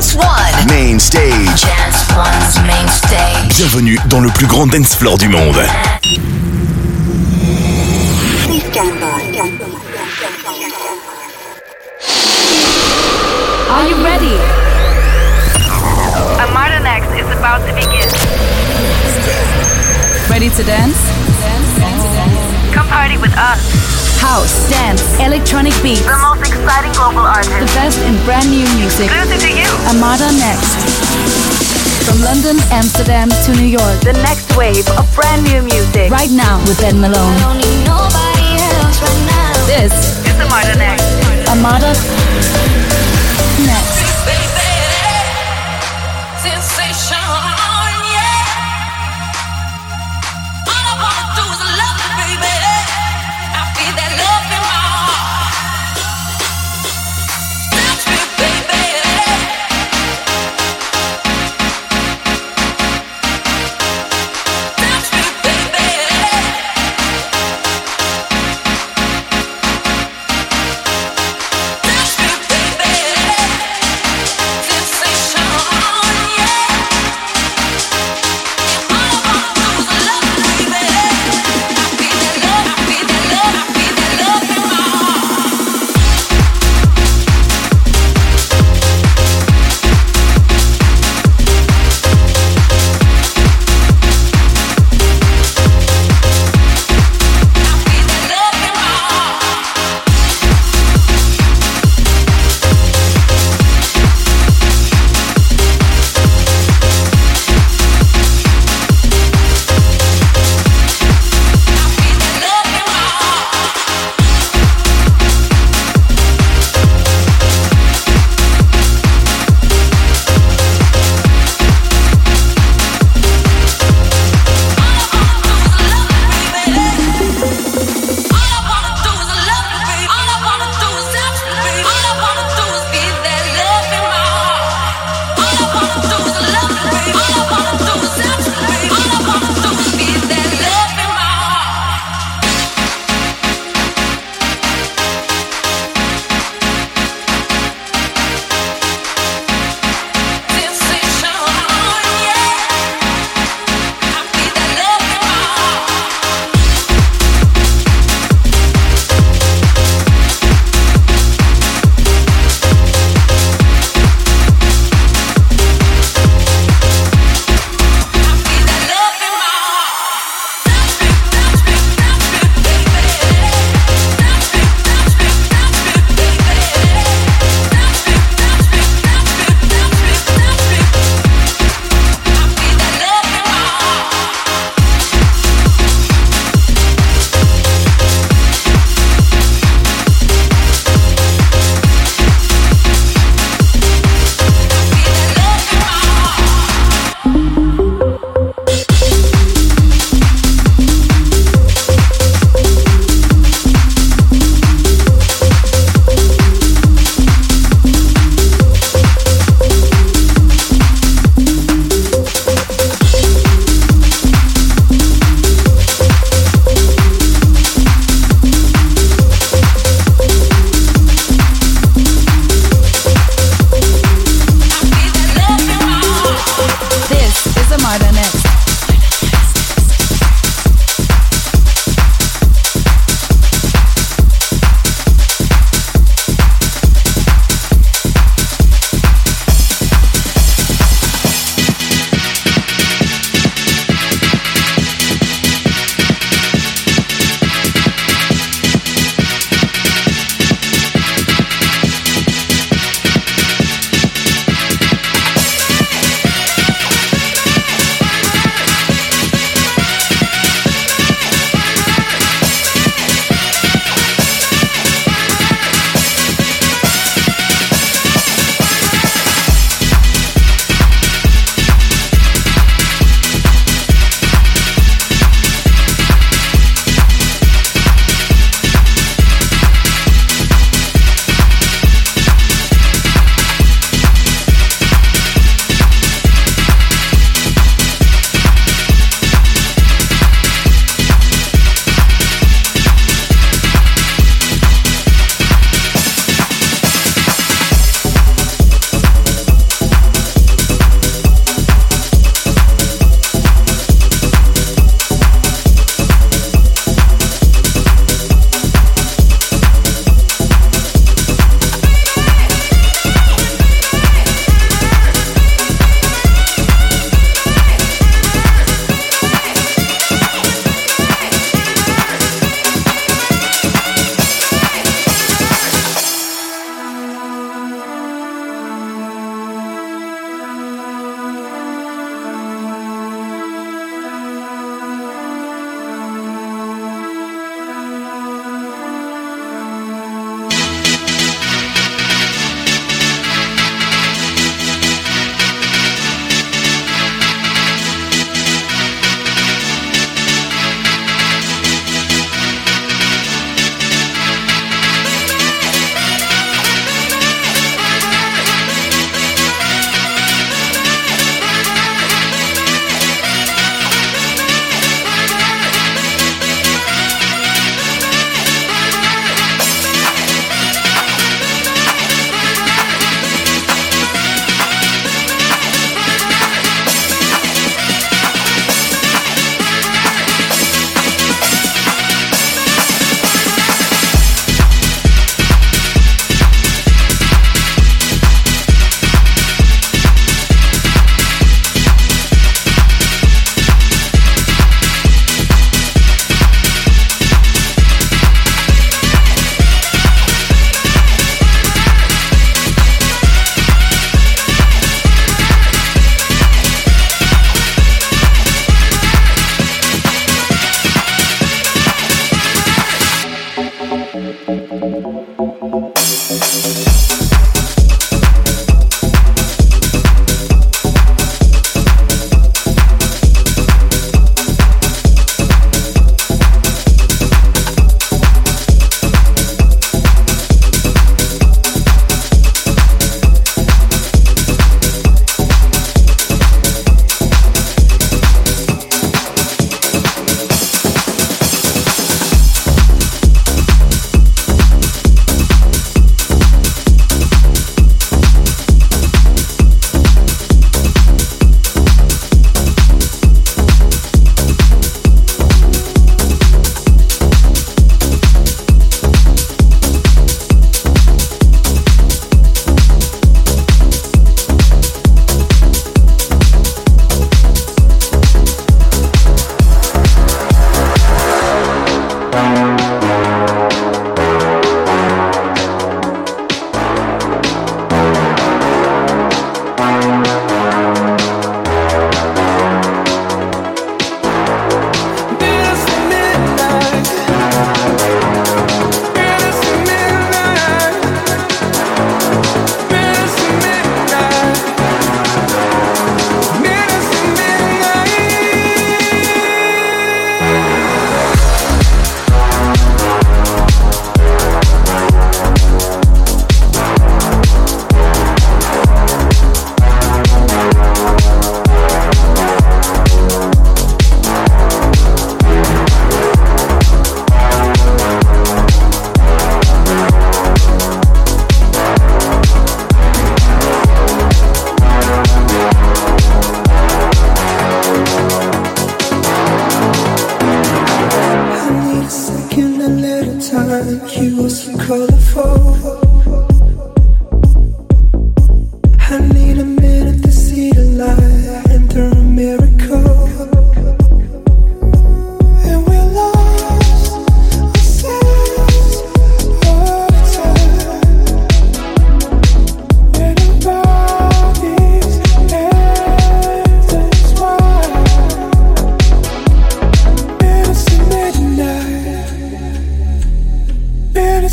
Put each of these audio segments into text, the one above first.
Dance One. Main stage. Dance One's main stage. Bienvenue dans le plus grand dance floor du monde. Are you ready? A modern X is about to begin. Ready to dance? Come party with us. House, dance, electronic beats. The most exciting global artists. The best in brand new music. Exclusive to you. Armada Next. From London, Amsterdam to New York. The next wave of brand new music. Right now with Ben Malone. This It's a modern X. Armada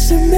Are you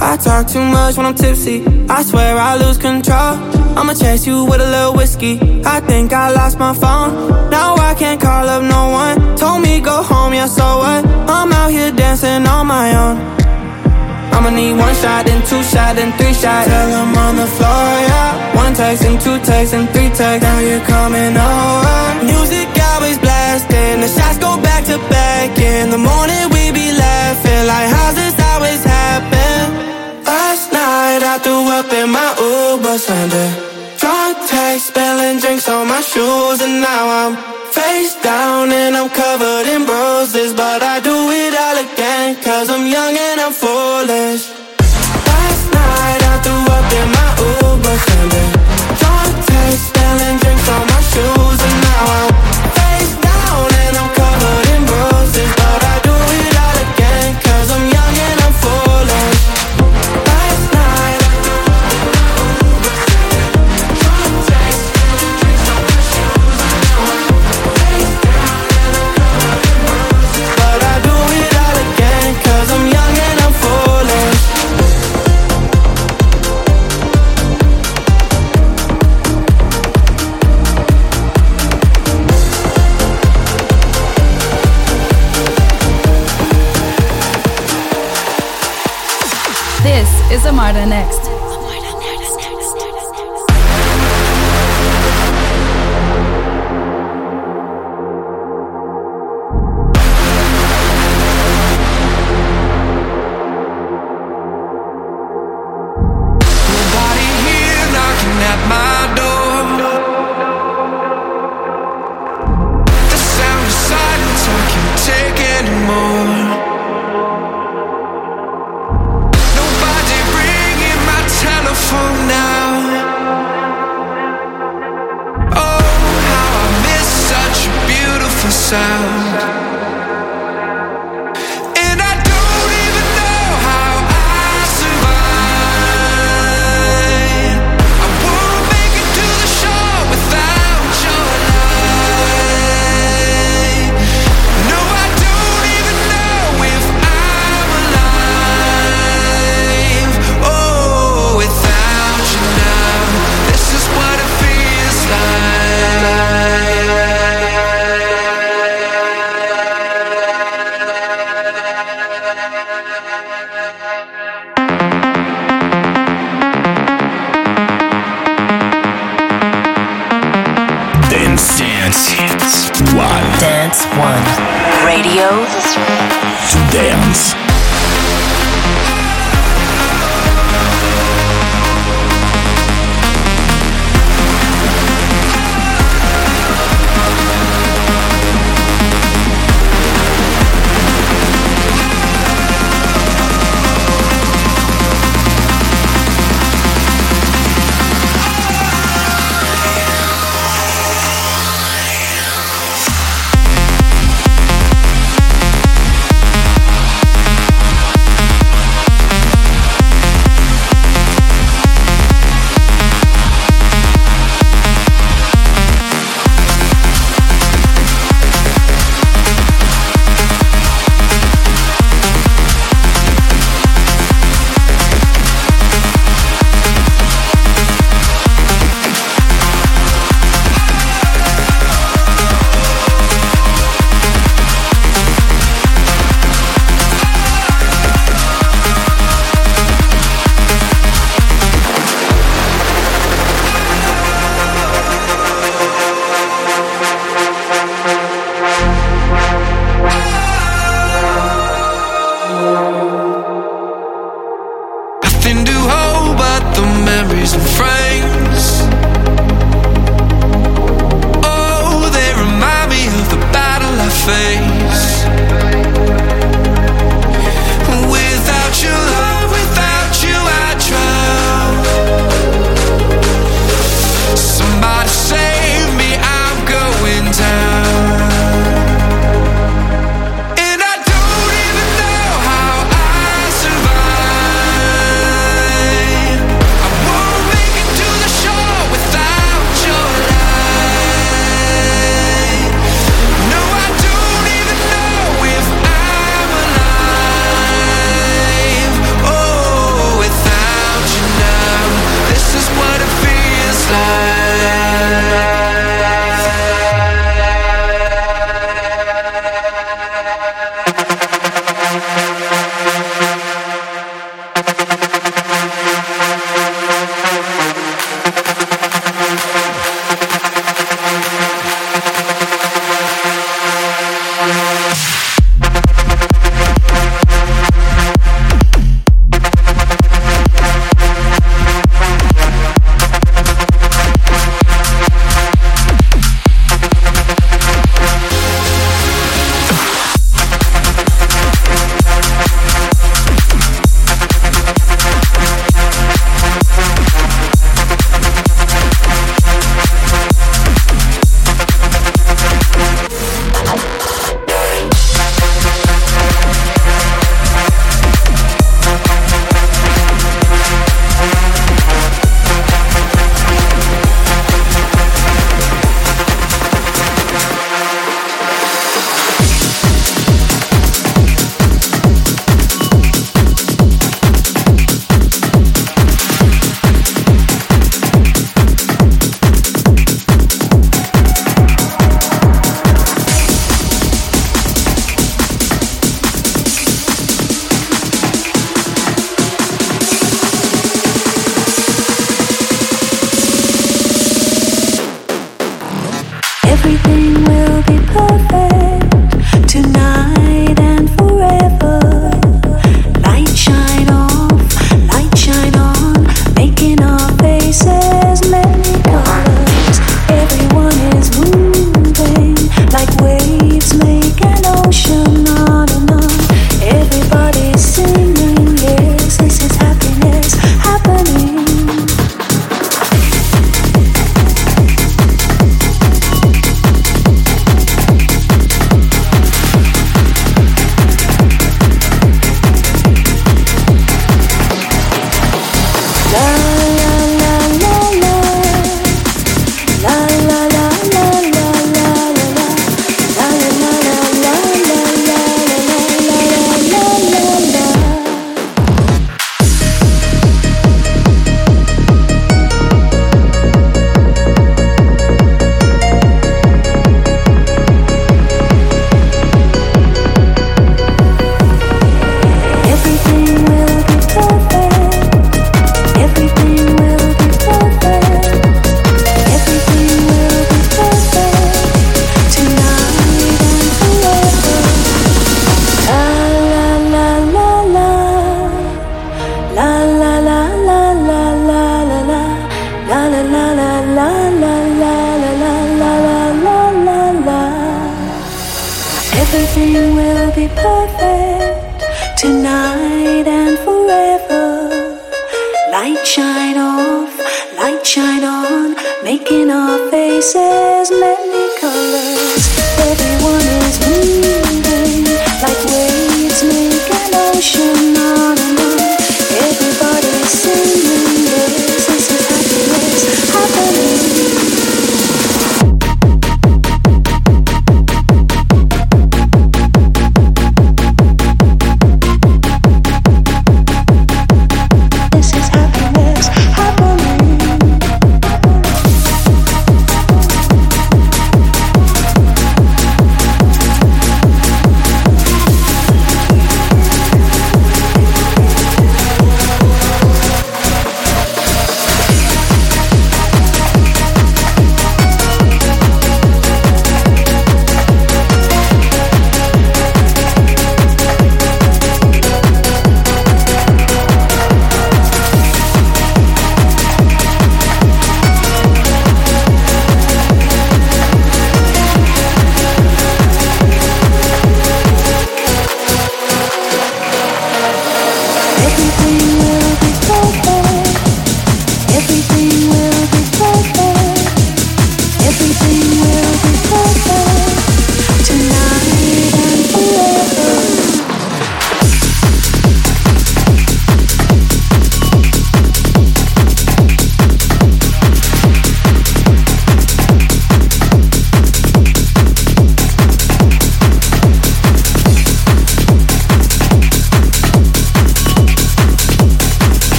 I talk too much when I'm tipsy. I swear I lose control. I'ma chase you with a little whiskey. I think I lost my phone. Now I can't call up no one. Told me go home, yeah, so what? I'm out here dancing on my own. I'ma need one shot, then two shot, then three shot. Tell him on the floor, yeah. One text, and two texts, and three texts. Now you're coming over. Music always blasting. The shots go back to back. In the morning, we be laughing like how's this? I threw up in my Uber Sunday. Drunk text, spilling drinks on my shoes, and now I'm face down and I'm covered in bruises. But I do it all again, cause I'm young and I'm foolish.